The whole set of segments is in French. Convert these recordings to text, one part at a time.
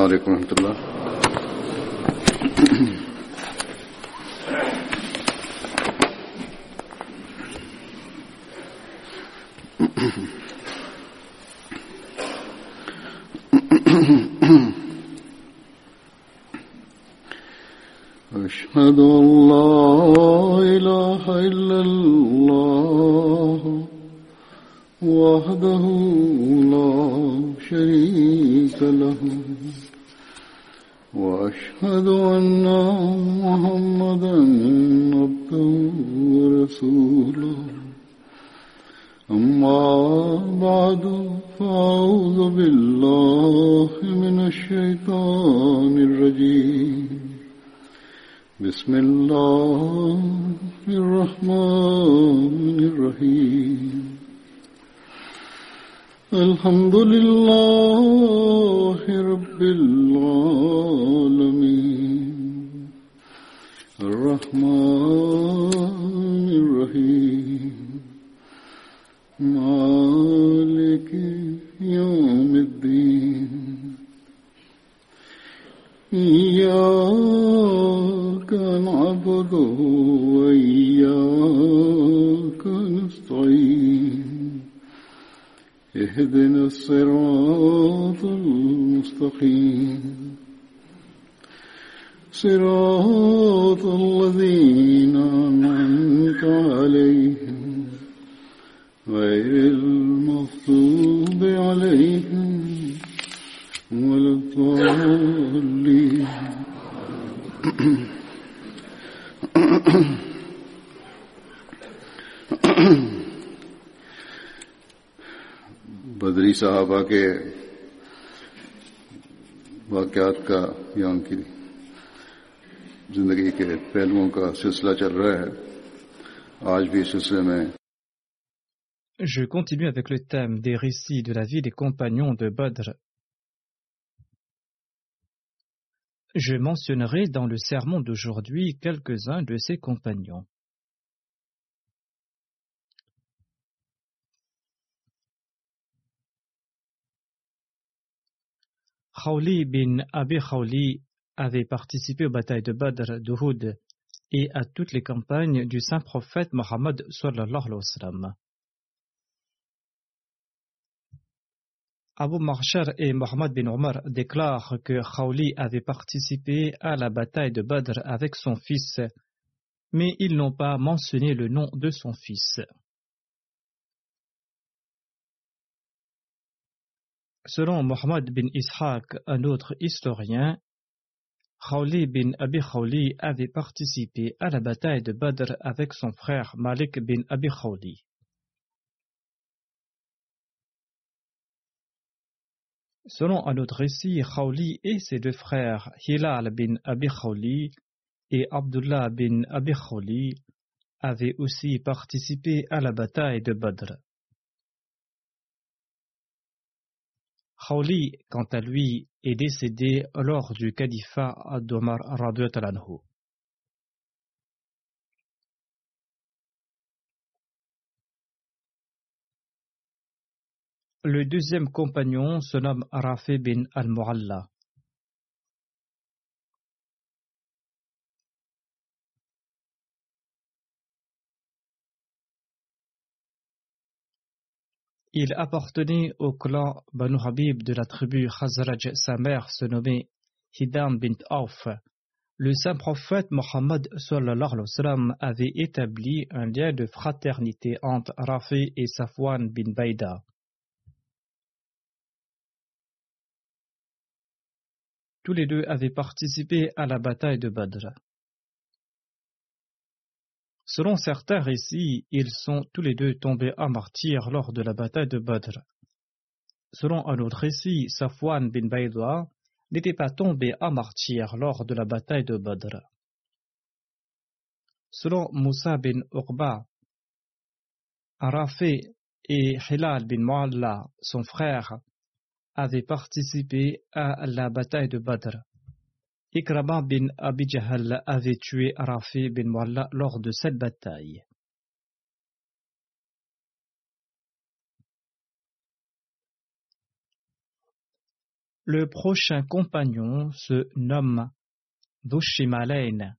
عليكم ورحمة الله. أشهد أن Oh. صراط الذين أنعمت عليهم غير المغضوب عليهم ولا الضالين. بدری صحابہ کے واقعات کا یہاں کی जिंदगी के पहलुओं का सिलसिला चल रहा है आज भी इस सिलसिले में Je continue avec le thème des récits de la vie des compagnons de Badr. Je mentionnerai dans le sermon d'aujourd'hui quelques-uns de ces compagnons. Khawli bin Abi Khawli avait participé aux batailles de Badr, d'Uhud et à toutes les campagnes du saint prophète Mohammed. Abu Marshar et Mohammed bin Omar déclarent que Khawli avait participé à la bataille de Badr avec son fils, mais ils n'ont pas mentionné le nom de son fils. Selon Mohammed bin Ishaq, un autre historien, Khawli bin Abi Khawli avait participé à la bataille de Badr avec son frère Malik bin Abi Khawli. Selon un autre récit, Khawli et ses deux frères Hilal bin Abi Khawli et Abdullah bin Abi Khawli avaient aussi participé à la bataille de Badr. Khawli, quant à lui, est décédé lors du califat d'Omar anhu. Le deuxième compagnon se nomme Rafi bin al-Mu'alla. Il appartenait au clan Banu Habib de la tribu Khazraj. Sa mère se nommait Hidam bint Auf. Le saint prophète Mohammed avait établi un lien de fraternité entre Rafi et Safwan bin Baïda. Tous les deux avaient participé à la bataille de Badr. Selon certains récits, ils sont tous les deux tombés à martyr lors de la bataille de Badr. Selon un autre récit, Safwan bin Baïdoua n'était pas tombé à martyr lors de la bataille de Badr. Selon Moussa bin Urba, Arafé et Hilal bin Mu'alla, son frère, avaient participé à la bataille de Badr. Ikrama bin Abi Jahl avait tué Rafi bin Mualla lors de cette bataille. Le prochain compagnon se nomme Dushimalain,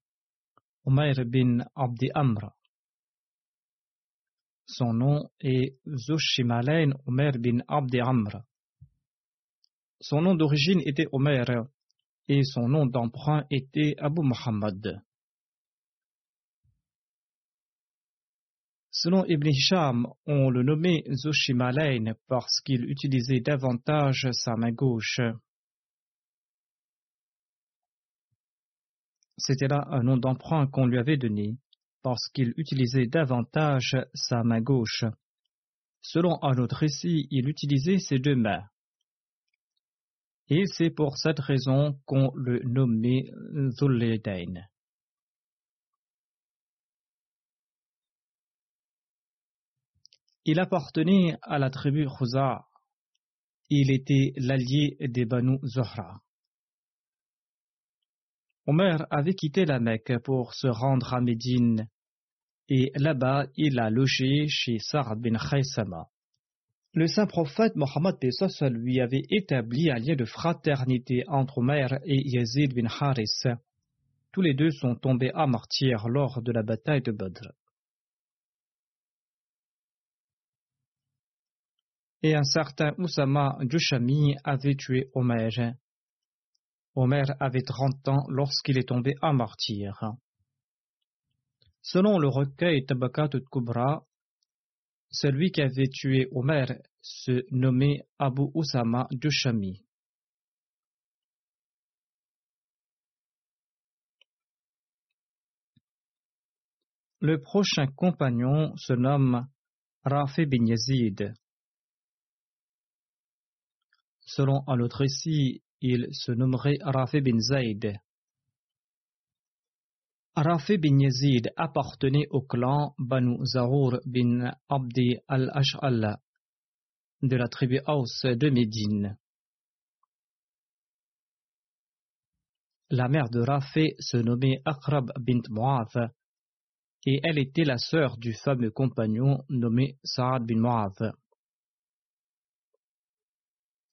Umair bin Abdi Amr. Son nom est Zushimalain Omer bin Abdi Amr. Son nom d'origine était Omer et son nom d'emprunt était Abu Muhammad. Selon Ibn Hisham, on le nommait Zushimalain parce qu'il utilisait davantage sa main gauche. C'était là un nom d'emprunt qu'on lui avait donné parce qu'il utilisait davantage sa main gauche. Selon un autre récit, il utilisait ses deux mains. Et c'est pour cette raison qu'on le nommait Zulledain. Il appartenait à la tribu Khuza. Il était l'allié des Banu Zohra. Omer avait quitté la Mecque pour se rendre à Médine et là-bas il a logé chez Sa'ad bin Khaysama. Le saint prophète Mohammed lui avait établi un lien de fraternité entre Omer et Yazid bin Haris. Tous les deux sont tombés à martyr lors de la bataille de Badr. Et un certain Oussama Jushami avait tué Omer. Omer avait 30 ans lorsqu'il est tombé à martyr. Selon le recueil Tabakat Kubra, celui qui avait tué Omer se nommait Abu Usama Dushami. Le prochain compagnon se nomme Rafi bin Yazid. Selon un autre récit, il se nommerait Rafi bin Zayd. Rafi bin Yazid appartenait au clan Banu Zahour bin Abdi al-Ash'al de la tribu Aus de Médine. La mère de Rafi se nommait Akrab bint Mu'adh et elle était la sœur du fameux compagnon nommé Saad bin Mu'adh.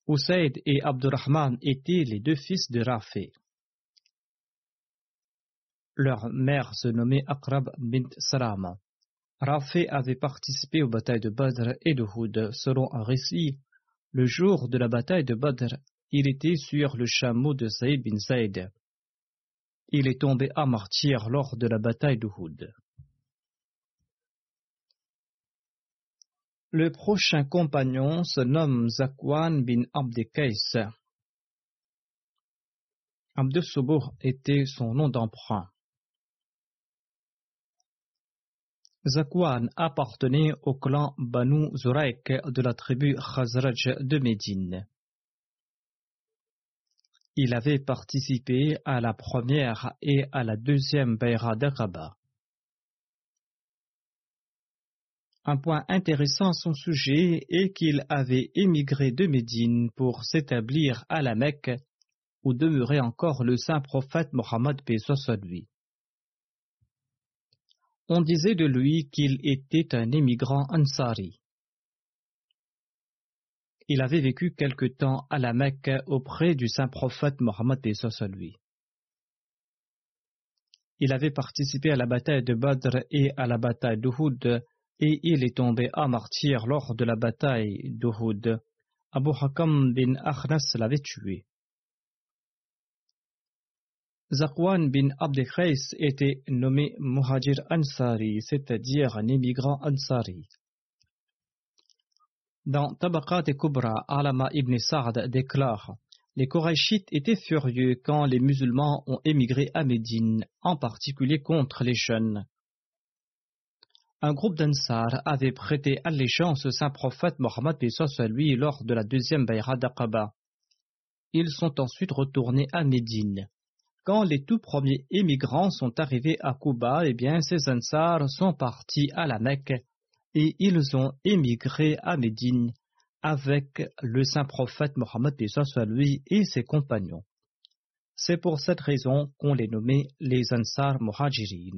Usaid et Abdurrahman étaient les deux fils de Rafé. Leur mère se nommait Akrab bint Salama. Rafé avait participé aux batailles de Badr et de Houd. Selon un récit, le jour de la bataille de Badr, il était sur le chameau de Saïd bin Saïd. Il est tombé à martyr lors de la bataille de Houd. Le prochain compagnon se nomme Zakwan bin Abdekais. Abdel était son nom d'emprunt. Zakwan appartenait au clan Banu Zuraik de la tribu Khazraj de Médine. Il avait participé à la première et à la deuxième Bayra d'Aqaba. Un point intéressant à son sujet est qu'il avait émigré de Médine pour s'établir à la Mecque, où demeurait encore le saint prophète Mohammed lui. On disait de lui qu'il était un émigrant ansari. Il avait vécu quelque temps à la Mecque auprès du saint prophète Mohammed à lui. Il avait participé à la bataille de Badr et à la bataille d'Uhud et il est tombé à martyr lors de la bataille d'Uhud. Abu Hakam bin Akhnas l'avait tué. Zakwan bin Abdekhais était nommé Muhajir Ansari, c'est-à-dire un émigrant Ansari. Dans Tabaqat et Kubra, Alama ibn Sa'd déclare Les Korachites étaient furieux quand les musulmans ont émigré à Médine, en particulier contre les jeunes un groupe d'Ansar avait prêté allégeance au saint prophète Mohammed à lui lors de la deuxième Bayra d'Aqaba. Ils sont ensuite retournés à Médine. Quand les tout premiers émigrants sont arrivés à Kuba, eh bien, ces Ansar sont partis à la Mecque et ils ont émigré à Médine avec le saint prophète Mohammed lui et ses compagnons. C'est pour cette raison qu'on les nommait les Ansar Muhajirin.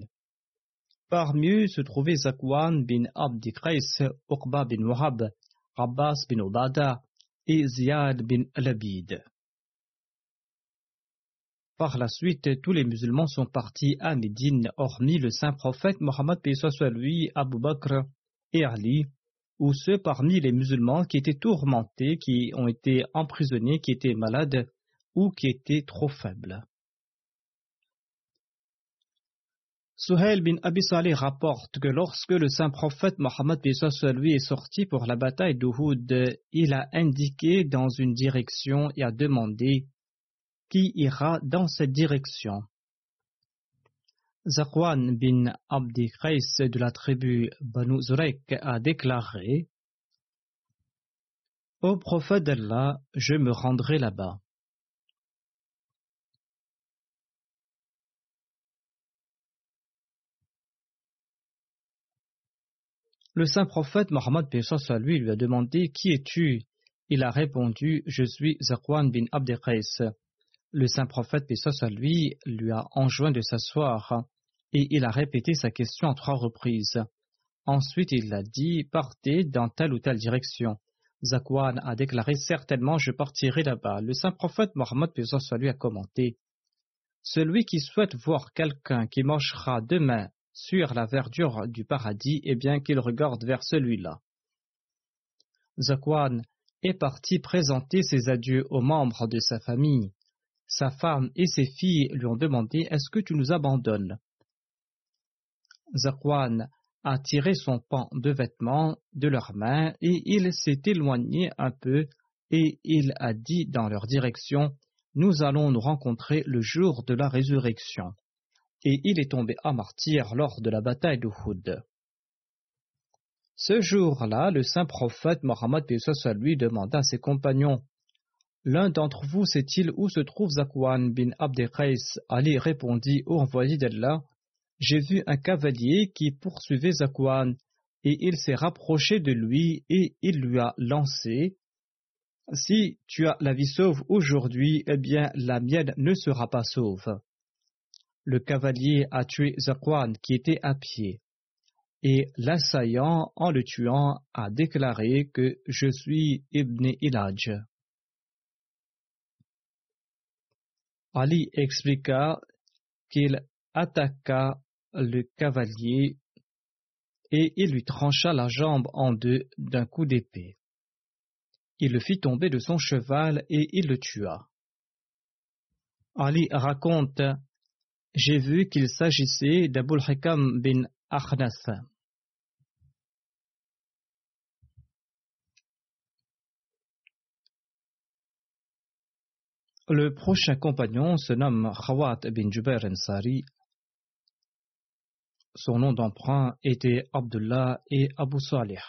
Parmi eux se trouvaient Zakwan bin Abdi Qais, bin Wahab, Abbas bin Ubada et Ziyad bin Labid. Par la suite, tous les musulmans sont partis à Médine, hormis le saint prophète Mohammed Abu Bakr et Ali, ou ceux parmi les musulmans qui étaient tourmentés, qui ont été emprisonnés, qui étaient malades ou qui étaient trop faibles. Suhail bin Abi Saleh rapporte que lorsque le saint prophète Mohammed lui est sorti pour la bataille d'Uhud, il a indiqué dans une direction et a demandé qui ira dans cette direction. Zakwan bin Abdi Qais de la tribu Banu Zurek a déclaré Ô prophète d'Allah, je me rendrai là-bas. Le saint prophète Mohammed lui lui a demandé Qui es-tu? Il a répondu Je suis Zakwan bin Abdelkais. Le saint prophète lui lui a enjoint de s'asseoir et il a répété sa question en trois reprises. Ensuite, il a dit Partez dans telle ou telle direction. Zakwan a déclaré Certainement je partirai là-bas. Le saint prophète Mohammed lui a commenté Celui qui souhaite voir quelqu'un qui marchera demain sur la verdure du paradis, et bien qu'il regarde vers celui-là. Zakwan est parti présenter ses adieux aux membres de sa famille. Sa femme et ses filles lui ont demandé Est-ce que tu nous abandonnes? Zakwan a tiré son pan de vêtements de leurs mains et il s'est éloigné un peu et il a dit dans leur direction Nous allons nous rencontrer le jour de la résurrection et il est tombé à martyr lors de la bataille d'Uhud. Ce jour-là, le saint prophète Mohammed lui demanda à ses compagnons L'un d'entre vous sait-il où se trouve Zakwan bin Abdelkais Ali répondit Ô envoyé d'Allah, j'ai vu un cavalier qui poursuivait Zakwan, et il s'est rapproché de lui et il lui a lancé Si tu as la vie sauve aujourd'hui, eh bien la mienne ne sera pas sauve le cavalier a tué Zakwan qui était à pied. Et l'assaillant, en le tuant, a déclaré que je suis Ibn Ilaj. Ali expliqua qu'il attaqua le cavalier et il lui trancha la jambe en deux d'un coup d'épée. Il le fit tomber de son cheval et il le tua. Ali raconte j'ai vu qu'il s'agissait d'Abul Hakam bin Akhnas. Le prochain compagnon se nomme Khawat bin Jubair Ansari. Son nom d'emprunt était Abdullah et Abu Salih.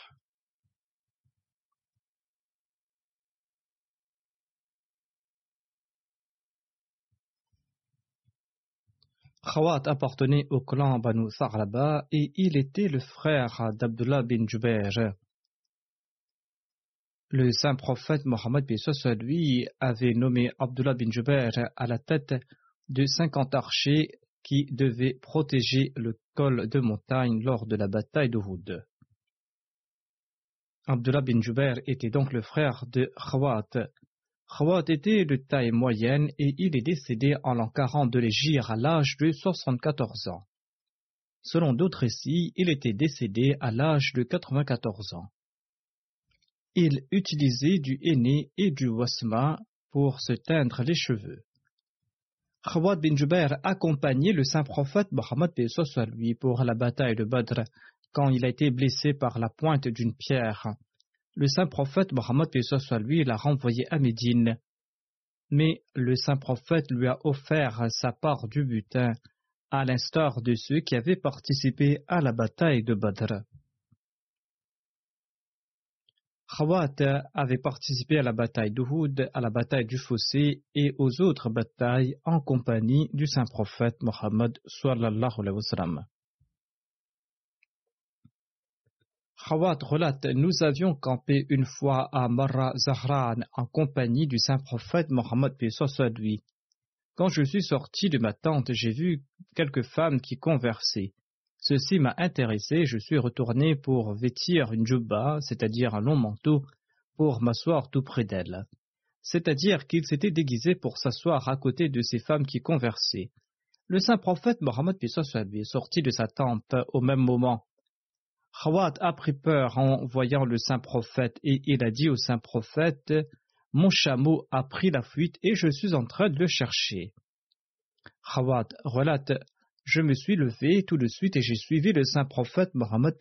Khawat appartenait au clan Banu Tharlaba et il était le frère d'Abdullah bin Jubair. Le saint prophète Mohammed lui avait nommé Abdullah bin Jubair à la tête de cinquante archers qui devaient protéger le col de montagne lors de la bataille d'Uhud. Abdullah bin Jubair était donc le frère de Khawat, Khawat était de taille moyenne et il est décédé en l'an 40 de l'Égypte à l'âge de 74 ans. Selon d'autres récits, il était décédé à l'âge de 94 ans. Il utilisait du henné et du wasma pour se teindre les cheveux. Khawat bin Jubair accompagnait le saint prophète Mohammed soit lui pour la bataille de Badr quand il a été blessé par la pointe d'une pierre le saint prophète Mohammed soit lui l'a renvoyé à Médine. Mais le saint prophète lui a offert sa part du butin, à l'instar de ceux qui avaient participé à la bataille de Badr. Khawat avait participé à la bataille d'Uhud, à la bataille du Fossé et aux autres batailles en compagnie du saint prophète Mohammed sallallahu alayhi wa sallam. Khawat relate Nous avions campé une fois à Marra Zahran en compagnie du saint prophète Mohammed. Quand je suis sorti de ma tente, j'ai vu quelques femmes qui conversaient. Ceci m'a intéressé, je suis retourné pour vêtir une jubba, c'est-à-dire un long manteau, pour m'asseoir tout près d'elles. c'est-à-dire qu'il s'était déguisé pour s'asseoir à côté de ces femmes qui conversaient. Le saint prophète Mohammed est sorti de sa tente au même moment. Khawat a pris peur en voyant le saint prophète et il a dit au saint prophète Mon chameau a pris la fuite et je suis en train de le chercher. Khawat relate Je me suis levé tout de suite et j'ai suivi le saint prophète Mohammed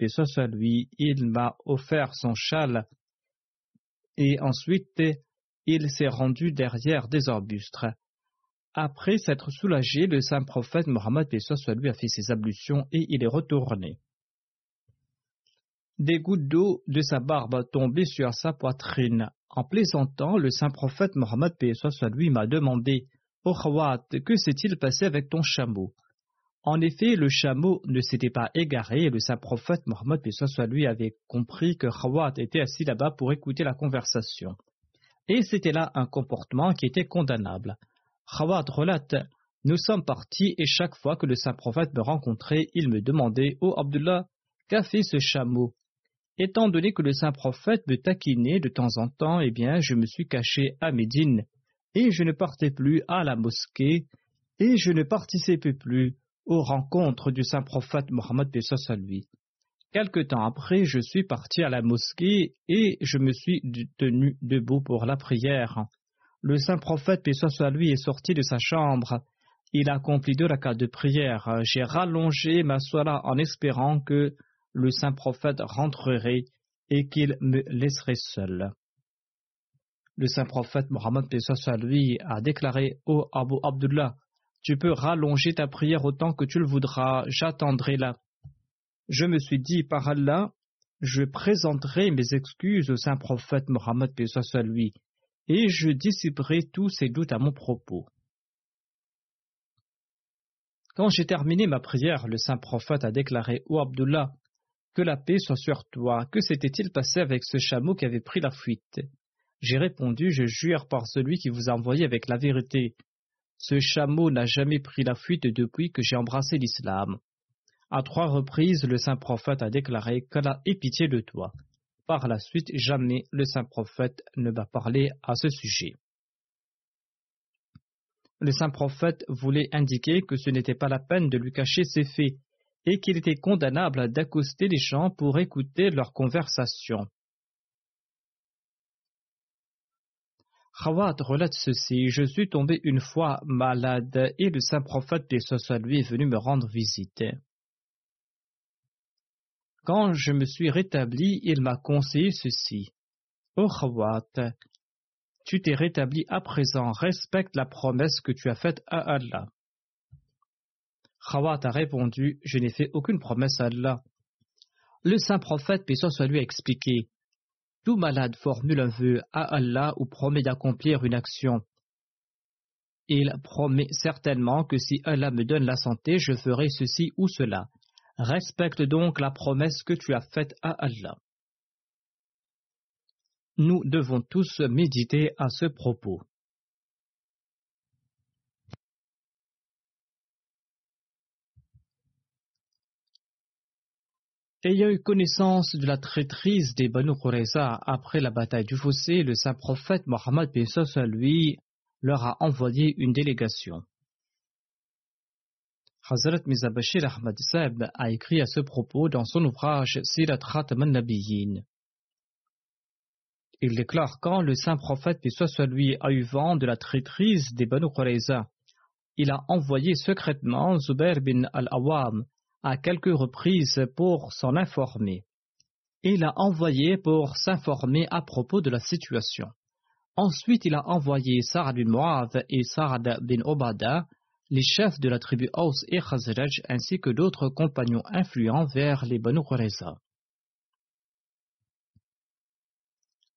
lui. Il m'a offert son châle et ensuite il s'est rendu derrière des arbustes. Après s'être soulagé, le saint prophète Mohammed lui a fait ses ablutions et il est retourné. Des gouttes d'eau de sa barbe tombaient sur sa poitrine. En plaisantant, le saint prophète Mohammed lui m'a demandé Ô Khawat, que s'est-il passé avec ton chameau? En effet, le chameau ne s'était pas égaré et le saint prophète Mohammed lui avait compris que Khawat était assis là-bas pour écouter la conversation. Et c'était là un comportement qui était condamnable. Khawat relate Nous sommes partis et chaque fois que le saint prophète me rencontrait, il me demandait Ô Abdullah, qu'a fait ce chameau? Étant donné que le saint prophète me taquinait de temps en temps, eh bien, je me suis caché à Médine et je ne partais plus à la mosquée et je ne participais plus aux rencontres du saint prophète Mohammed lui. Quelque temps après, je suis parti à la mosquée et je me suis tenu debout pour la prière. Le saint prophète, soit lui, est sorti de sa chambre. Il a accompli deux rakats de prière. J'ai rallongé ma soirée en espérant que le saint prophète rentrerait et qu'il me laisserait seul. Le saint prophète Mohammed lui a déclaré Ô Abu Abdullah, tu peux rallonger ta prière autant que tu le voudras, j'attendrai là je me suis dit, par Allah, je présenterai mes excuses au saint prophète Mohammed soit lui, et je dissiperai tous ses doutes à mon propos. Quand j'ai terminé ma prière, le saint prophète a déclaré Ô Abdullah, que la paix soit sur toi, que s'était-il passé avec ce chameau qui avait pris la fuite? J'ai répondu Je jure par celui qui vous a envoyé avec la vérité. Ce chameau n'a jamais pris la fuite depuis que j'ai embrassé l'islam. À trois reprises, le saint prophète a déclaré qu'Allah ait pitié de toi. Par la suite, jamais le saint prophète ne va parler à ce sujet. Le saint prophète voulait indiquer que ce n'était pas la peine de lui cacher ses faits et qu'il était condamnable d'accoster les gens pour écouter leur conversation. Khawat relate ceci Je suis tombé une fois malade et le saint prophète, des lui, est venu me rendre visite. Quand je me suis rétabli, il m'a conseillé ceci. Ô Khawat, tu t'es rétabli à présent, respecte la promesse que tu as faite à Allah. Khawat a répondu, je n'ai fait aucune promesse à Allah. Le saint prophète, paix soit lui, a expliqué, tout malade formule un vœu à Allah ou promet d'accomplir une action. Il promet certainement que si Allah me donne la santé, je ferai ceci ou cela. Respecte donc la promesse que tu as faite à Allah. Nous devons tous méditer à ce propos. Ayant eu connaissance de la traîtrise des Banu Qurayza après la bataille du fossé, le saint prophète Mohammed lui leur a envoyé une délégation. Hazrat Mizabashir Ahmad Seb a écrit à ce propos dans son ouvrage Sirat Khatam Nabiyin. Il déclare quand le saint prophète, soit soit a eu vent de la traîtrise des Banu Qurayza, il a envoyé secrètement Zubair bin al-Awam à quelques reprises pour s'en informer. Il a envoyé pour s'informer à propos de la situation. Ensuite, il a envoyé Sa'ad bin Mu'adh et Sa'ad bin Obada les chefs de la tribu Aus et Khazraj ainsi que d'autres compagnons influents vers les Banu Qurayza.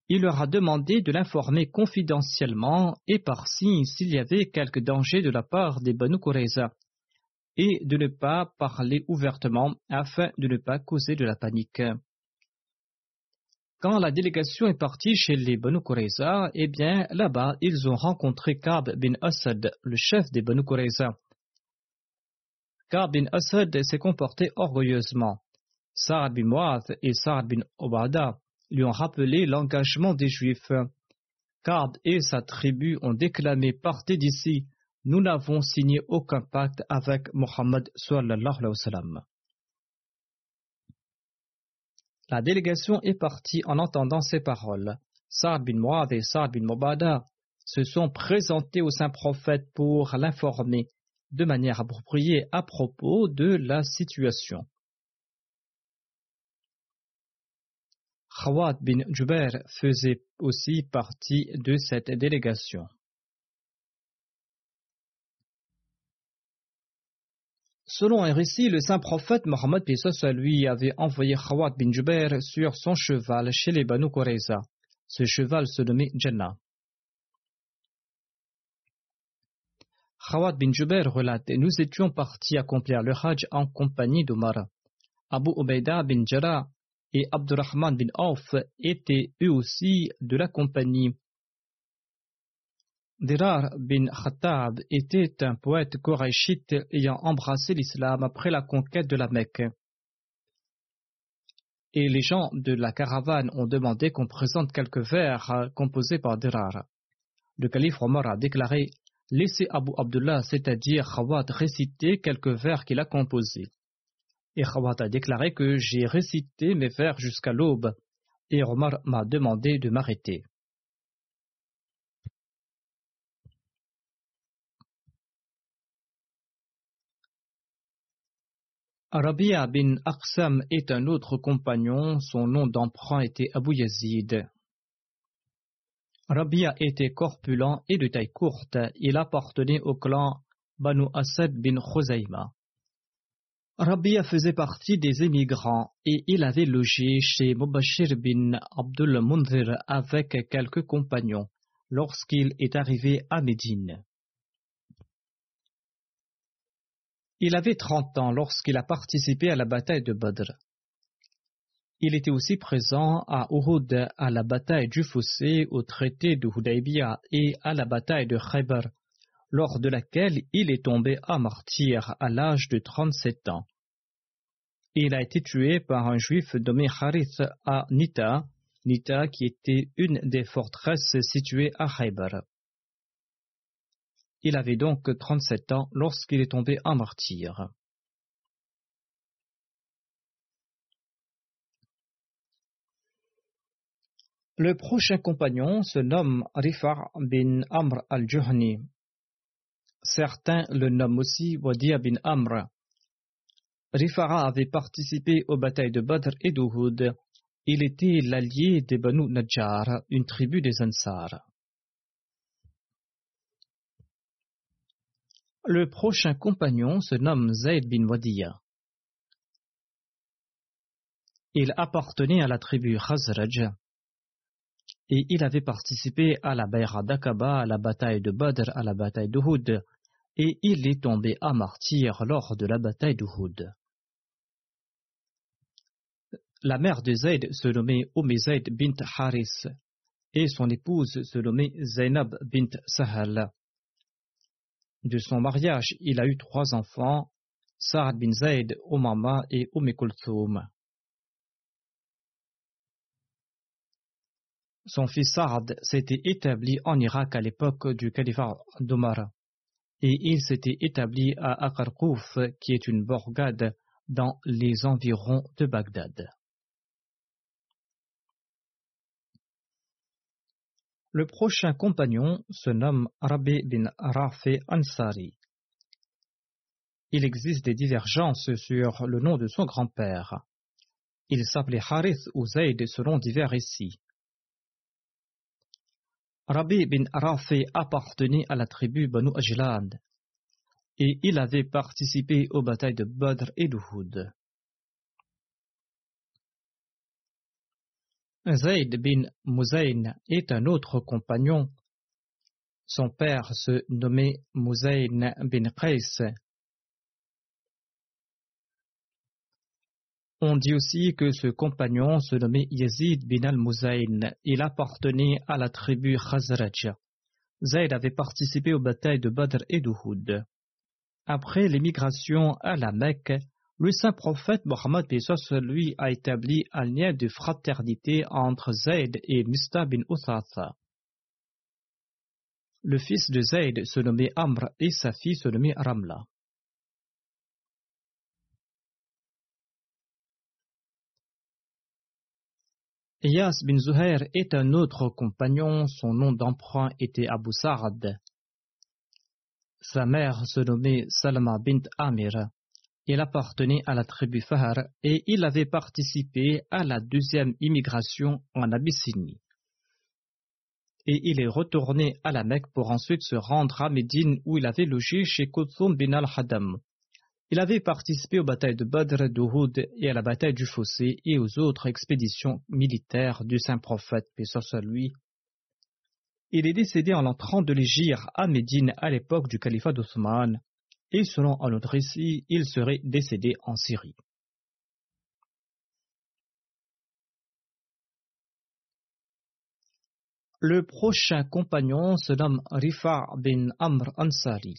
Il leur a demandé de l'informer confidentiellement et par signe s'il y avait quelque danger de la part des Banu Qurayza et de ne pas parler ouvertement afin de ne pas causer de la panique. Quand la délégation est partie chez les Banu Qurayza, eh bien, là-bas, ils ont rencontré Kab bin Asad, le chef des Banu Qurayza. Kab bin Asad s'est comporté orgueilleusement. Sa'ad bin Mu'ath et Sa'ad bin Obada lui ont rappelé l'engagement des Juifs. Ka'b et sa tribu ont déclamé Partez d'ici, nous n'avons signé aucun pacte avec Mohammed La délégation est partie en entendant ces paroles. Saad bin Muad et Saad bin Mubada se sont présentés au saint prophète pour l'informer de manière appropriée à propos de la situation. Khawat bin Jubair faisait aussi partie de cette délégation. Selon un récit, le saint prophète Mohammed lui avait envoyé Khawat bin Jubair sur son cheval chez les Banu Qurayza. Ce cheval se nommait Jannah. Khawat bin Jubair relate Nous étions partis accomplir le Hajj en compagnie d'Omar. Abu Ubaida bin Jarrah et Abdurrahman bin Auf étaient eux aussi de la compagnie. Dirar bin Khattab était un poète koraïchite ayant embrassé l'islam après la conquête de la Mecque. Et les gens de la caravane ont demandé qu'on présente quelques vers composés par Dirar. Le calife Omar a déclaré Laissez Abu Abdullah, c'est-à-dire Khawat, réciter quelques vers qu'il a composés. Et Khawat a déclaré que j'ai récité mes vers jusqu'à l'aube, et Omar m'a demandé de m'arrêter. Rabia bin Aqsam est un autre compagnon, son nom d'emprunt était Abu Yazid. Rabia était corpulent et de taille courte, il appartenait au clan Banu Asad bin Khuzayma. Rabia faisait partie des émigrants et il avait logé chez Mubashir bin Abdul Munzir avec quelques compagnons lorsqu'il est arrivé à Médine. Il avait trente ans lorsqu'il a participé à la bataille de Badr. Il était aussi présent à Uhud à la bataille du Fossé, au traité de Hudaybiyah et à la bataille de Khaybar lors de laquelle il est tombé à martyr à l'âge de 37 ans. Il a été tué par un juif nommé Harith à Nita, Nita qui était une des forteresses situées à Khaybar. Il avait donc 37 ans lorsqu'il est tombé à martyr. Le prochain compagnon se nomme Rifar bin Amr al-Juhni. Certains le nomment aussi Wadia bin Amr. Rifara avait participé aux batailles de Badr et d'Uhud. Il était l'allié des Banu Najjar, une tribu des Ansar. Le prochain compagnon se nomme Zayd bin Wadiya. Il appartenait à la tribu Khazraj et il avait participé à la Bayra d'Aqaba, à la bataille de Badr, à la bataille d'Uhud, et il est tombé à martyr lors de la bataille d'Uhud. La mère de Zayd se nommait Zayd bint Haris et son épouse se nommait Zainab bint Sahal. De son mariage, il a eu trois enfants, Saad bin Zayd, Umama et Umm. Son fils Saad s'était établi en Irak à l'époque du califat d'Omar et il s'était établi à Akarkouf, qui est une bourgade dans les environs de Bagdad. Le prochain compagnon se nomme Rabbi bin Rafi Ansari. Il existe des divergences sur le nom de son grand-père. Il s'appelait Harith ou selon divers récits. Rabbi bin Rafi appartenait à la tribu Banu Ajlan et il avait participé aux batailles de Badr et d'Uhud. Zayd bin Muzayn est un autre compagnon. Son père se nommait Muzayn bin Qais On dit aussi que ce compagnon se nommait Yazid bin al-Muzayn. Il appartenait à la tribu Khazraj. Zayd avait participé aux batailles de Badr et d'Uhud. Après l'émigration à la Mecque, le saint prophète Mohammed lui a établi un lien de fraternité entre Zayd et Mista bin Uthatha. Le fils de Zayd se nommait Amr et sa fille se nommait Ramla. Iyas bin Zuhair est un autre compagnon, son nom d'emprunt était Abu Sa'ad. Sa mère se nommait Salma bint Amir. Il appartenait à la tribu Fahar et il avait participé à la deuxième immigration en Abyssinie. Et il est retourné à la Mecque pour ensuite se rendre à Médine où il avait logé chez Kothum bin al-Hadam. Il avait participé aux batailles de Badr, d'Uhud et à la bataille du Fossé et aux autres expéditions militaires du saint prophète, paix soit lui. Il est décédé en 30 de l'Égypte à Médine à l'époque du califat d'Othman, et selon un autre récit, il serait décédé en Syrie. Le prochain compagnon se nomme Rifa bin Amr Ansari.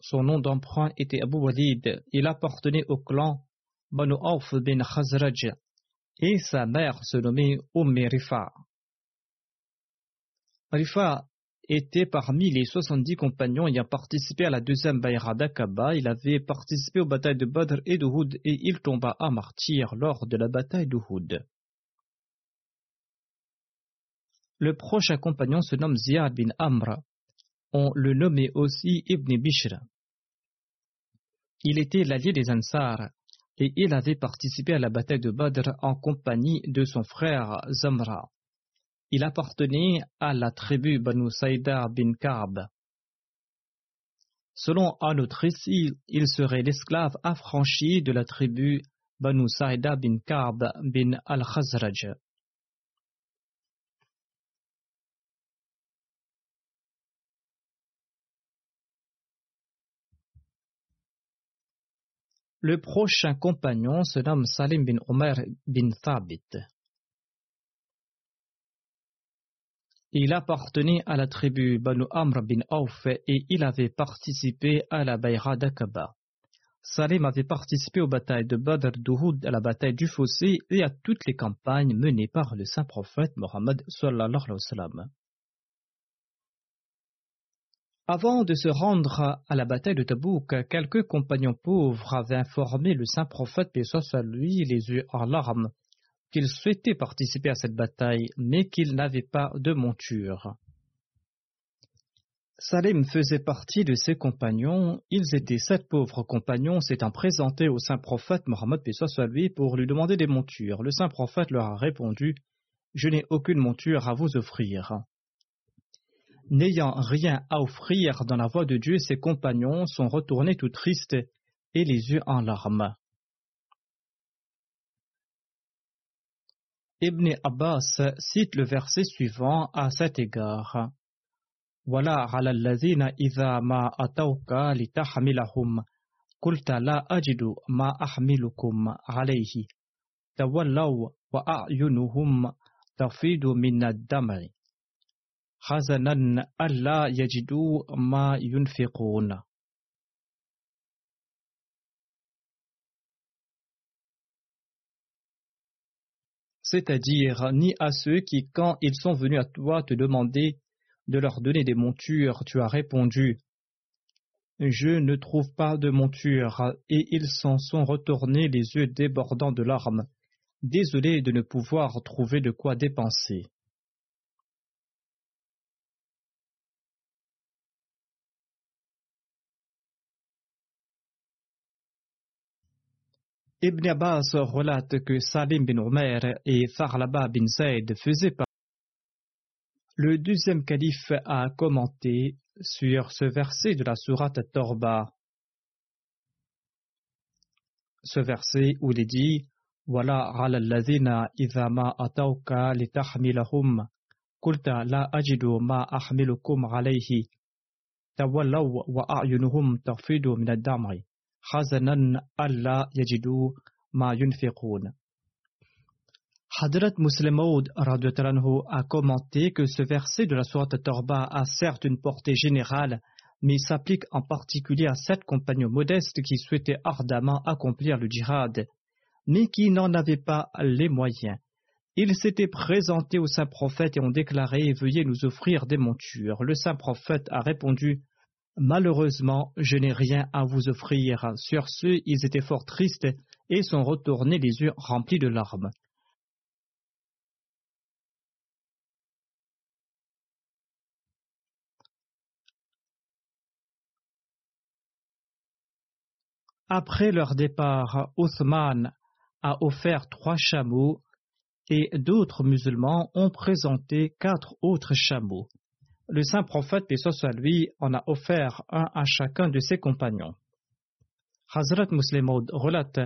Son nom d'emprunt était Abu Walid. Il appartenait au clan Banu Auf bin Khazraj et sa mère se nommait Umm Rifa. Rifa était parmi les 70 compagnons ayant participé à la deuxième Bayra d'Aqaba. Il avait participé aux batailles de Badr et d'Uhud et il tomba à martyr lors de la bataille d'Uhud. Le prochain compagnon se nomme Ziyad bin Amr. On le nommait aussi Ibn Bishr. Il était l'allié des Ansar et il avait participé à la bataille de Badr en compagnie de son frère Zamra. Il appartenait à la tribu Banu Saïda bin Ka'b. Selon un autre récit, il serait l'esclave affranchi de la tribu Banu Saïda bin Ka'b bin al-Khazraj. Le prochain compagnon se nomme Salim bin Omer bin Thabit. Il appartenait à la tribu Banu Amr bin Auf et il avait participé à la Bayra d'Aqaba. Salim avait participé aux batailles de Badr, d'Uhud, à la bataille du Fossé et à toutes les campagnes menées par le saint prophète Mohammed. Avant de se rendre à la bataille de Tabouk, quelques compagnons pauvres avaient informé le saint prophète, soit lui, les yeux en larmes, qu'ils souhaitaient participer à cette bataille, mais qu'ils n'avaient pas de monture. Salim faisait partie de ses compagnons. Ils étaient sept pauvres compagnons s'étant présentés au saint prophète Mohammed soit lui pour lui demander des montures. Le saint prophète leur a répondu Je n'ai aucune monture à vous offrir. N'ayant rien à offrir dans la voie de Dieu, ses compagnons sont retournés tout tristes et les yeux en larmes. Ibn Abbas cite le verset suivant à cet égard. Voilà على الذين إذا ما أتوك لتحملهم قلت لا أجد ما أحملكم عليه تولوا وأعينهم تفيض من الدمع C'est-à-dire ni à ceux qui, quand ils sont venus à toi te demander de leur donner des montures, tu as répondu Je ne trouve pas de monture, et ils s'en sont retournés les yeux débordants de larmes, désolés de ne pouvoir trouver de quoi dépenser. Ibn Abbas relate que Salim bin Omer et Farlaba bin Zayd faisaient partie. Le deuxième calife a commenté sur ce verset de la sourate Torba. Ce verset où il est dit Voilà ala alladhina idha ma atawka litahmilahum qulta la ajidu ma ahmilukum alayhi tawallaw wa a'yunuhum tafidu min ad-dam'i Hadrat Muslim Maud a commenté que ce verset de la Sourate Torba a certes une portée générale, mais s'applique en particulier à sept compagnons modestes qui souhaitaient ardemment accomplir le djihad, mais qui n'en avaient pas les moyens. Ils s'étaient présentés au saint prophète et ont déclaré Veuillez nous offrir des montures. Le saint prophète a répondu Malheureusement, je n'ai rien à vous offrir. Sur ce, ils étaient fort tristes et sont retournés les yeux remplis de larmes. Après leur départ, Othman a offert trois chameaux et d'autres musulmans ont présenté quatre autres chameaux. Le saint prophète, paix soit lui, en a offert un à chacun de ses compagnons. Hazrat Muslimaud relate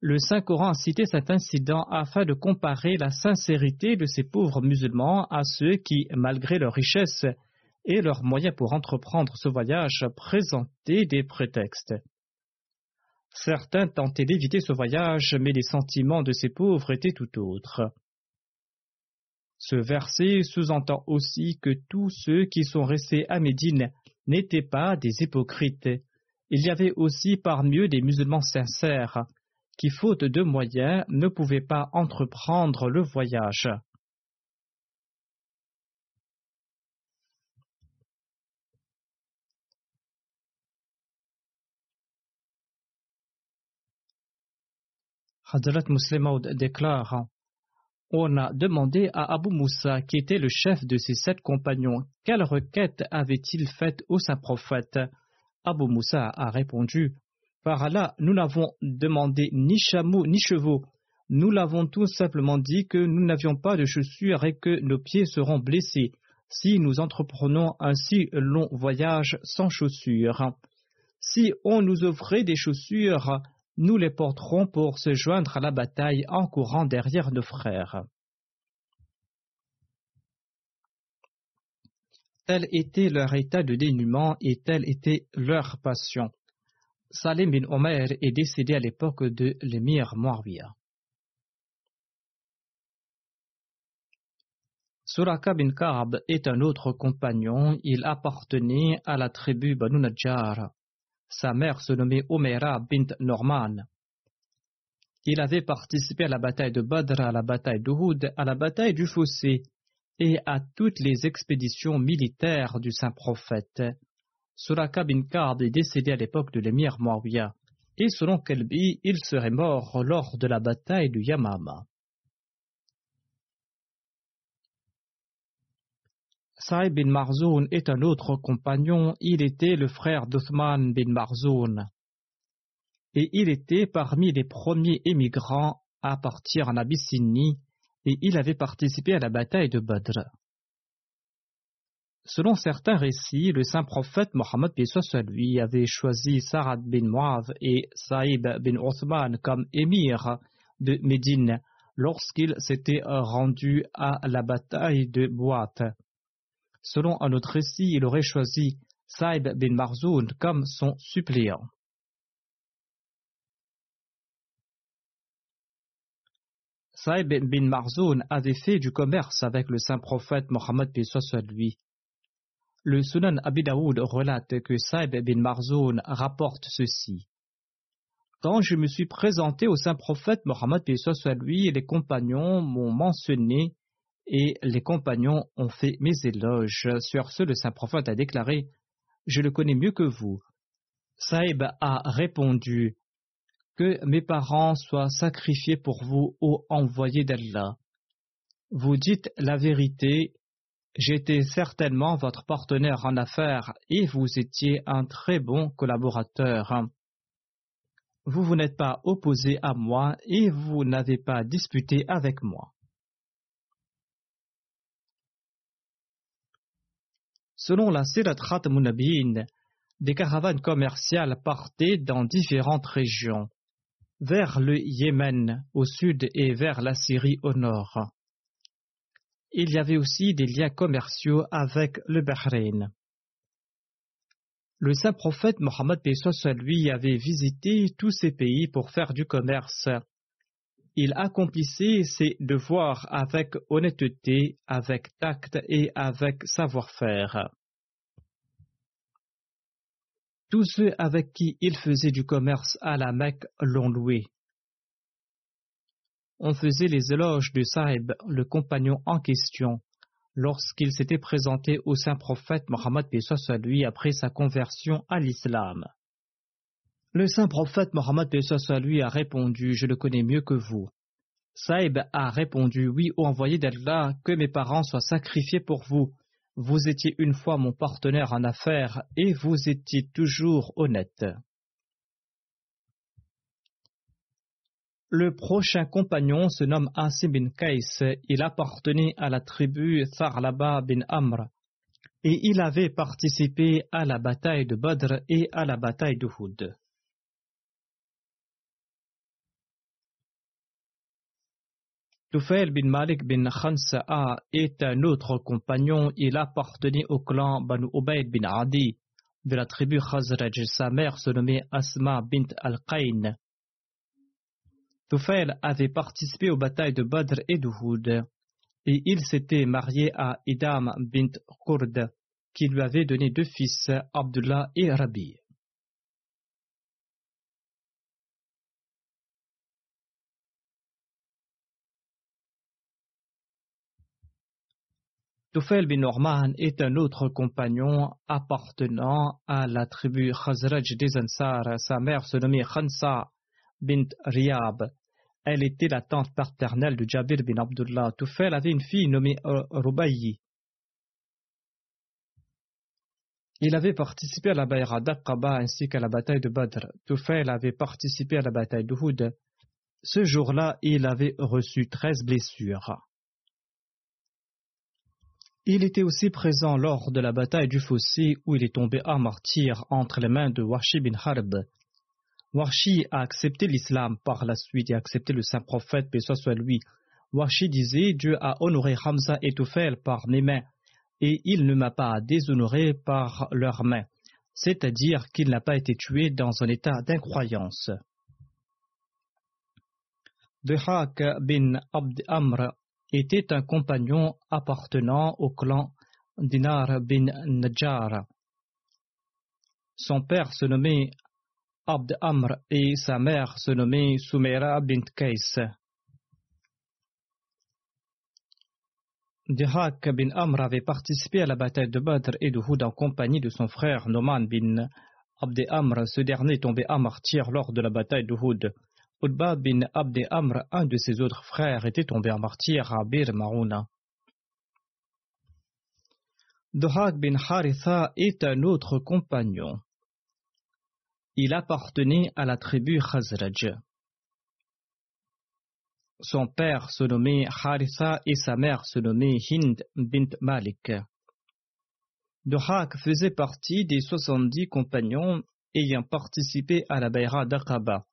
Le Saint-Coran a cité cet incident afin de comparer la sincérité de ces pauvres musulmans à ceux qui, malgré leur richesse et leurs moyens pour entreprendre ce voyage, présentaient des prétextes. Certains tentaient d'éviter ce voyage, mais les sentiments de ces pauvres étaient tout autres. Ce verset sous-entend aussi que tous ceux qui sont restés à Médine n'étaient pas des hypocrites. Il y avait aussi parmi eux des musulmans sincères, qui, faute de moyens, ne pouvaient pas entreprendre le voyage. Déclare On a demandé à Abu Moussa, qui était le chef de ses sept compagnons, quelle requête avait-il faite au saint prophète? Abu Moussa a répondu Par Allah, nous n'avons demandé ni chameaux ni chevaux. Nous l'avons tout simplement dit que nous n'avions pas de chaussures et que nos pieds seront blessés si nous entreprenons un si long voyage sans chaussures. Si on nous offrait des chaussures, nous les porterons pour se joindre à la bataille en courant derrière nos frères. Tel était leur état de dénuement et telle était leur passion. Salim bin Omer est décédé à l'époque de l'émir Muawiyah. Suraka bin Ka'b est un autre compagnon, il appartenait à la tribu Banu Najjar. Sa mère se nommait Omera bint Norman. Il avait participé à la bataille de Badr, à la bataille d'Uhud, à la bataille du Fossé et à toutes les expéditions militaires du saint prophète. Suraka bin Ka'b est décédé à l'époque de l'émir Muawiyah, et selon Kelbi, il serait mort lors de la bataille du Yamama. Saïd bin Marzoun est un autre compagnon, il était le frère d'Othman bin Marzoun. Et il était parmi les premiers émigrants à partir en Abyssinie, et il avait participé à la bataille de Badr. Selon certains récits, le saint prophète Mohammed lui avait choisi Sarad bin Muav et Saïb bin Othman comme émir de Médine lorsqu'il s'était rendu à la bataille de Boite. Selon un autre récit, il aurait choisi Saïb bin Marzoun comme son suppléant. Saïb bin Marzoun avait fait du commerce avec le saint prophète Mohammed soit lui. Le Sunan Abi Daoud relate que Saïb bin Marzoun rapporte ceci. Quand je me suis présenté au saint prophète Mohammed soit lui, les compagnons m'ont mentionné et les compagnons ont fait mes éloges. Sur ce, le saint prophète a déclaré Je le connais mieux que vous. Saïb a répondu Que mes parents soient sacrifiés pour vous, ô envoyé d'Allah. Vous dites la vérité, j'étais certainement votre partenaire en affaires et vous étiez un très bon collaborateur. Vous vous n'êtes pas opposé à moi et vous n'avez pas disputé avec moi. Selon la Sirat Munabin, des caravanes commerciales partaient dans différentes régions, vers le Yémen au sud et vers la Syrie au nord. Il y avait aussi des liens commerciaux avec le Bahreïn. Le saint prophète Mohammed lui avait visité tous ces pays pour faire du commerce il accomplissait ses devoirs avec honnêteté, avec tact et avec savoir-faire. Tous ceux avec qui il faisait du commerce à la Mecque l'ont loué. on faisait les éloges de Saïb, le compagnon en question, lorsqu'il s'était présenté au saint prophète Mohammed soit après sa conversion à l'islam. Le saint prophète Mohammed soit a répondu Je le connais mieux que vous. Saïb a répondu Oui, ô envoyé d'Allah, que mes parents soient sacrifiés pour vous. Vous étiez une fois mon partenaire en affaires et vous étiez toujours honnête. Le prochain compagnon se nomme Asim bin Kais. Il appartenait à la tribu Tharlaba bin Amr et il avait participé à la bataille de Badr et à la bataille de Tufail bin Malik bin Khansa'a est un autre compagnon. Il appartenait au clan Banu Ubaid bin Adi de la tribu Khazraj. Sa mère se nommait Asma bint al-Qayn. Tufail avait participé aux batailles de Badr et de Houd, et il s'était marié à Idam bint Qurd, qui lui avait donné deux fils, Abdullah et Rabi. Tufail bin Norman est un autre compagnon appartenant à la tribu Khazraj des Ansar. Sa mère se nommait Khansa bint Riyab elle était la tante paternelle de Jabir bin Abdullah. Tufail avait une fille nommée euh, Rubayi. Il avait participé à la Bayra d'Aqaba ainsi qu'à la bataille de Badr. Tufail avait participé à la bataille de Houd. Ce jour-là, il avait reçu treize blessures. Il était aussi présent lors de la bataille du fossé où il est tombé à martyr entre les mains de Washi bin Harb. Washi a accepté l'islam par la suite et a accepté le saint prophète, paix soit lui. Washi disait Dieu a honoré Hamza et Toufel par mes mains, et il ne m'a pas déshonoré par leurs mains, c'est-à-dire qu'il n'a pas été tué dans un état d'incroyance. Bin Abd Amr était un compagnon appartenant au clan Dinar bin Najjar. Son père se nommait Abd Amr et sa mère se nommait Soumeira bint Kais. Dihak bin Amr avait participé à la bataille de Badr et de Houd en compagnie de son frère Noman bin Abd Amr. Ce dernier tombé à martyr lors de la bataille de Houd. Utba bin Abd Amr, un de ses autres frères, était tombé à martyr à Bir Marouna. Dohak bin Haritha est un autre compagnon. Il appartenait à la tribu Khazraj. Son père se nommait Haritha et sa mère se nommait Hind bint Malik. Dohak faisait partie des 70 compagnons ayant participé à la Bayra d'Aqaba.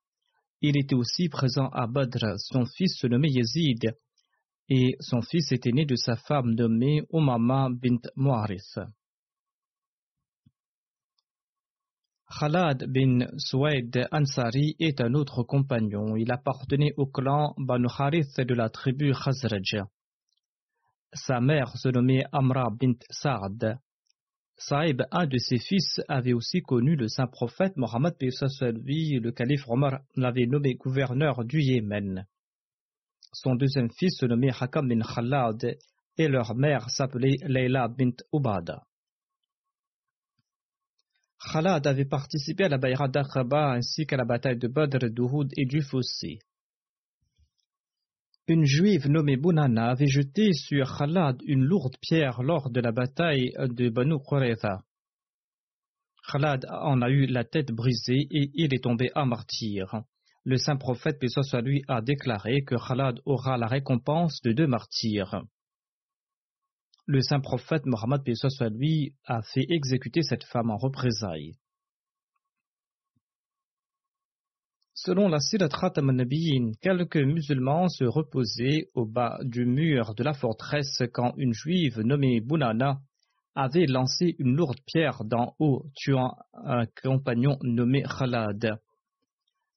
Il était aussi présent à Badr. Son fils se nommait Yazid et son fils était né de sa femme nommée Umama bint Mu'arith. Khalad bin Suwaid Ansari est un autre compagnon. Il appartenait au clan Banu Harith de la tribu Khazraj. Sa mère se nommait Amra bint Sa'd. Saïb, un de ses fils, avait aussi connu le saint prophète Mohammed lui, le calife Omar l'avait nommé gouverneur du Yémen. Son deuxième fils se nommait Hakam bin Khalad et leur mère s'appelait Leila bint Ubada. Khalad avait participé à la Bayra d'Aqaba ainsi qu'à la bataille de Badr, d'Uhud et du Fossé. Une juive nommée Bunana avait jeté sur Khalad une lourde pierre lors de la bataille de Banu Qurayza. Khalad en a eu la tête brisée et il est tombé à martyr. Le saint prophète, paix soit lui, a déclaré que Khalad aura la récompense de deux martyrs le saint prophète Mohammed soit lui a fait exécuter cette femme en représailles. Selon la Sirat Nabiyin, quelques musulmans se reposaient au bas du mur de la forteresse quand une juive nommée Bunana avait lancé une lourde pierre d'en haut, tuant un compagnon nommé Khalad.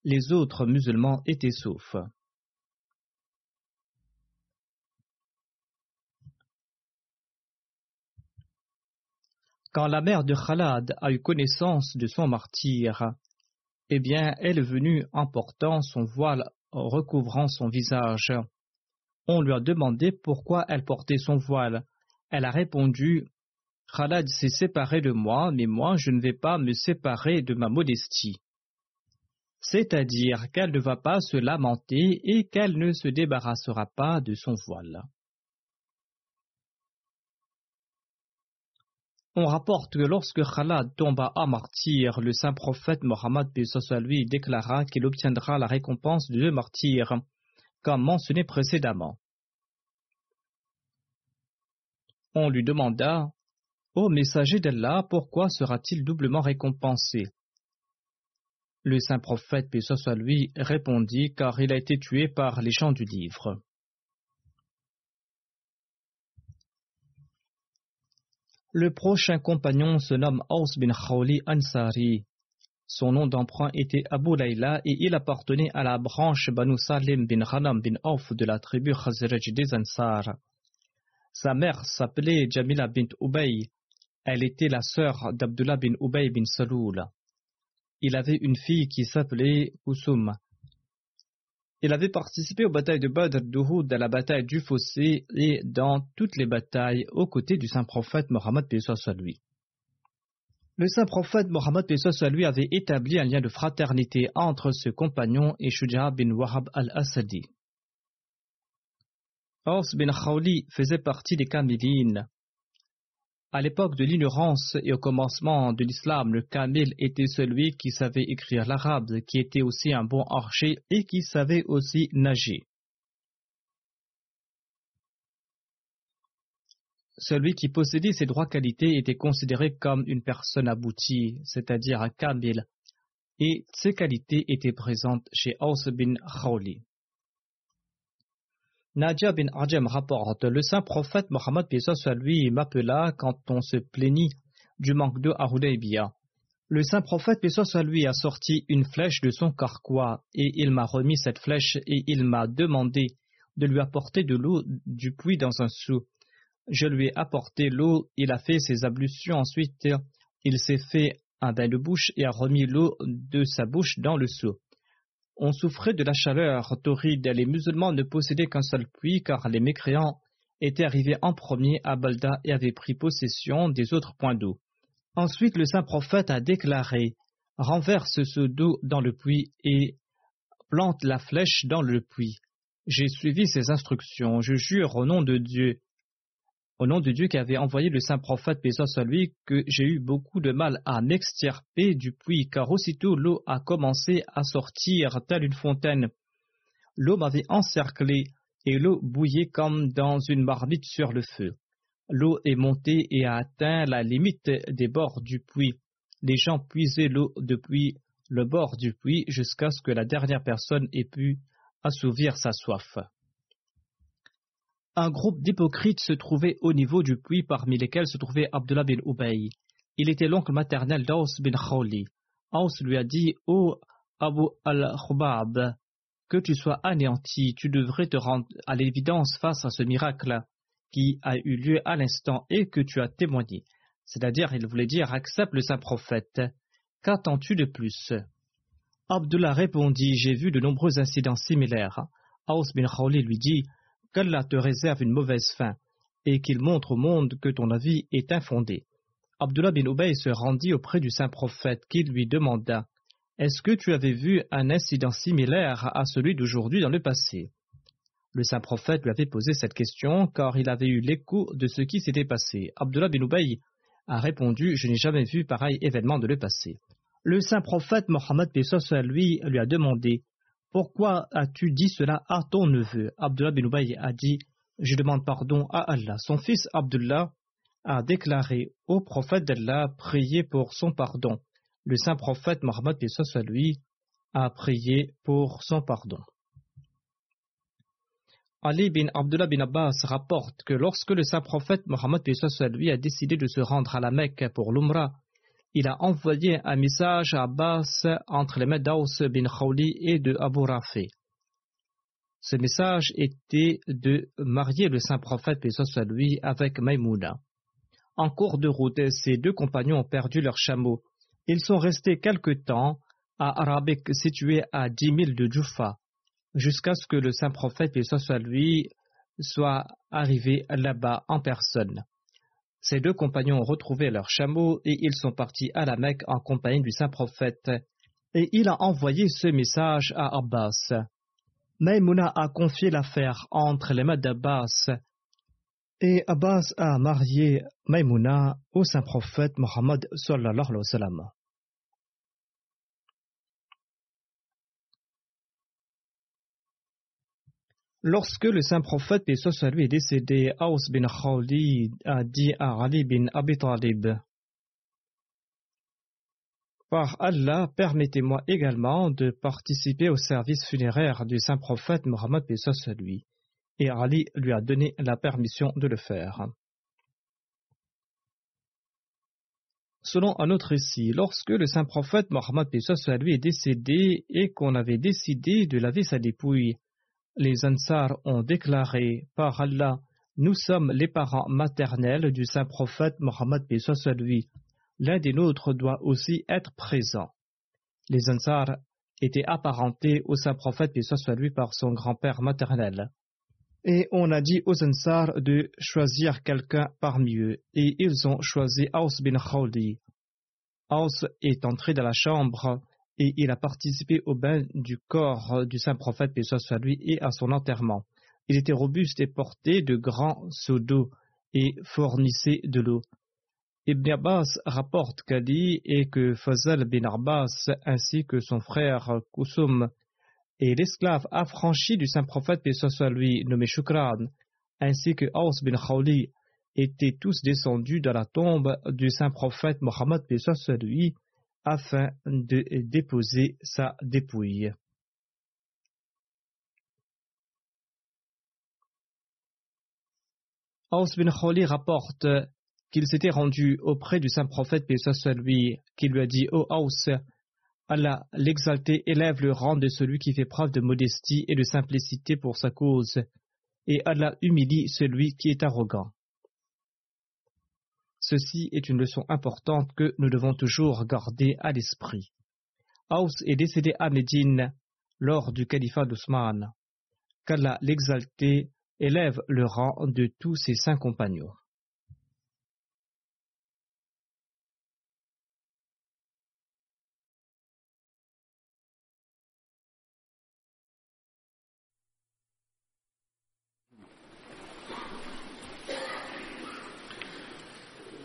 Les autres musulmans étaient saufs. Quand la mère de Khalad a eu connaissance de son martyr, eh bien, elle est venue en portant son voile recouvrant son visage. On lui a demandé pourquoi elle portait son voile. Elle a répondu Khalad s'est séparé de moi, mais moi je ne vais pas me séparer de ma modestie. C'est-à-dire qu'elle ne va pas se lamenter et qu'elle ne se débarrassera pas de son voile. On rapporte que lorsque Khalad tomba à martyr, le saint prophète Mohammed lui déclara qu'il obtiendra la récompense de deux martyrs, comme mentionné précédemment. On lui demanda Ô messager d'Allah, pourquoi sera-t-il doublement récompensé? Le saint prophète, lui, répondit car il a été tué par les gens du livre. Le prochain compagnon se nomme Aus bin Khawli Ansari. Son nom d'emprunt était Abu Layla et il appartenait à la branche Banu Salim bin Hanam bin Auf de la tribu Khazraj des Ansar. Sa mère s'appelait Jamila bint Ubay elle était la sœur d'Abdullah bin Ubay bin Saloul. Il avait une fille qui s'appelait. Il avait participé aux batailles de Badr, d'Uhud, à la bataille du Fossé et dans toutes les batailles aux côtés du saint prophète Mohammed lui. Le saint prophète Mohammed lui avait établi un lien de fraternité entre ce compagnon et Shuja bin Wahab al-Asadi. Ors bin Khawli faisait partie des Kamilines. À l'époque de l'ignorance et au commencement de l'islam, le kamil était celui qui savait écrire l'arabe, qui était aussi un bon archer et qui savait aussi nager. Celui qui possédait ces trois qualités était considéré comme une personne aboutie, c'est-à-dire un kamil, et ces qualités étaient présentes chez Aus bin Khawli. Nadia bin rapporte Le saint prophète Mohammed soit lui m'appela quand on se plaignit du manque d'eau à. Le saint prophète soit lui a sorti une flèche de son carquois et il m'a remis cette flèche et il m'a demandé de lui apporter de l'eau du puits dans un seau. Je lui ai apporté l'eau, il a fait ses ablutions, ensuite il s'est fait un bain de bouche et a remis l'eau de sa bouche dans le seau. On souffrait de la chaleur torride. Les musulmans ne possédaient qu'un seul puits car les mécréants étaient arrivés en premier à Balda et avaient pris possession des autres points d'eau. Ensuite, le saint prophète a déclaré Renverse ce d'eau dans le puits et plante la flèche dans le puits. J'ai suivi ses instructions. Je jure au nom de Dieu au nom de Dieu qui avait envoyé le saint prophète, paix soit lui, que j'ai eu beaucoup de mal à m'extirper du puits, car aussitôt l'eau a commencé à sortir telle une fontaine. L'eau m'avait encerclé, et l'eau bouillait comme dans une marmite sur le feu. L'eau est montée et a atteint la limite des bords du puits. Les gens puisaient l'eau depuis le bord du puits jusqu'à ce que la dernière personne ait pu assouvir sa soif un groupe d'hypocrites se trouvait au niveau du puits parmi lesquels se trouvait Abdullah bin Ubay. Il était l'oncle maternel d'Aus bin Khawli. Aus lui a dit Ô Abu al-Khubab, que tu sois anéanti, tu devrais te rendre à l'évidence face à ce miracle qui a eu lieu à l'instant et que tu as témoigné. C'est-à-dire, il voulait dire accepte le saint prophète. Qu'attends-tu de plus? Abdullah répondit J'ai vu de nombreux incidents similaires. Aus bin Khawli lui dit qu'Allah te réserve une mauvaise fin et qu'il montre au monde que ton avis est infondé. Abdullah bin Ubay se rendit auprès du saint prophète qui lui demanda Est-ce que tu avais vu un incident similaire à celui d'aujourd'hui dans le passé? Le saint prophète lui avait posé cette question car il avait eu l'écho de ce qui s'était passé. Abdullah bin Ubay a répondu Je n'ai jamais vu pareil événement de le passé. Le saint prophète Mohammed lui lui a demandé pourquoi as-tu dit cela à ton neveu? Abdullah bin Ubay a dit Je demande pardon à Allah. Son fils Abdullah a déclaré au prophète d'Allah prier pour son pardon. Le saint prophète Mohammed lui a prié pour son pardon. Ali bin Abdullah bin Abbas rapporte que lorsque le saint prophète Mohammed lui a décidé de se rendre à la Mecque pour l'Umrah, il a envoyé un message à Abbas entre les mains bin Khawli et de Abu Rafi. Ce message était de marier le saint prophète, paix soit lui, avec Maïmouna. En cours de route, ces deux compagnons ont perdu leurs chameaux. Ils sont restés quelque temps à Arabic, situé à dix milles de Juffa. jusqu'à ce que le saint prophète, et soit lui, soit arrivé là-bas en personne. Ces deux compagnons ont retrouvé leurs chameaux et ils sont partis à la Mecque en compagnie du saint prophète. Et il a envoyé ce message à Abbas. Maïmouna a confié l'affaire entre les mains d'Abbas et Abbas a marié Maïmouna au saint prophète Mohammed sallallahu. Lorsque le saint prophète, paix soit lui, est décédé, Aus bin Khawli a dit à Ali bin Abi Talib Par Allah, permettez-moi également de participer au service funéraire du saint prophète Mohammed, paix soit. Et Ali lui a donné la permission de le faire. Selon un autre récit, lorsque le saint prophète Mohammed, paix soit est décédé et qu'on avait décidé de laver sa dépouille, les Ansar ont déclaré par Allah Nous sommes les parents maternels du saint prophète Mohammed lui. L'un des nôtres doit aussi être présent. Les Ansar étaient apparentés au saint prophète lui par son grand-père maternel. Et on a dit aux Ansar de choisir quelqu'un parmi eux, et ils ont choisi Aus bin Khawdi. Aus est entré dans la chambre et il a participé au bain du corps du saint prophète, paix et à son enterrement. Il était robuste et portait de grands seaux d'eau et fournissait de l'eau. Ibn Abbas rapporte qu'Ali et que Fazal bin Abbas ainsi que son frère Koussoum et l'esclave affranchi du saint prophète, paix soit nommé Shukran, ainsi que Aus bin Khawli, étaient tous descendus dans la tombe du saint prophète Mohammed, paix afin de déposer sa dépouille. Aus bin Kholi rapporte qu'il s'était rendu auprès du saint prophète, paix soit lui, qui lui a dit Ô oh Aus, Allah l'exalté élève le rang de celui qui fait preuve de modestie et de simplicité pour sa cause, et Allah humilie celui qui est arrogant. Ceci est une leçon importante que nous devons toujours garder à l'esprit. Aus est décédé à Médine lors du califat d'Ousmane. Qu'Allah l'exalté élève le rang de tous ses saints compagnons.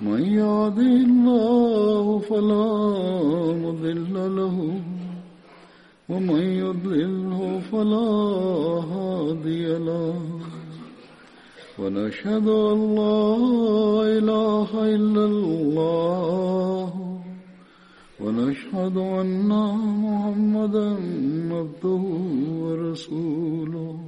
من يهده الله فلا مضل له. ومن يضلله فلا هادي له. ونشهد أن لا إله إلا الله. ونشهد أن محمدا عبده ورسوله.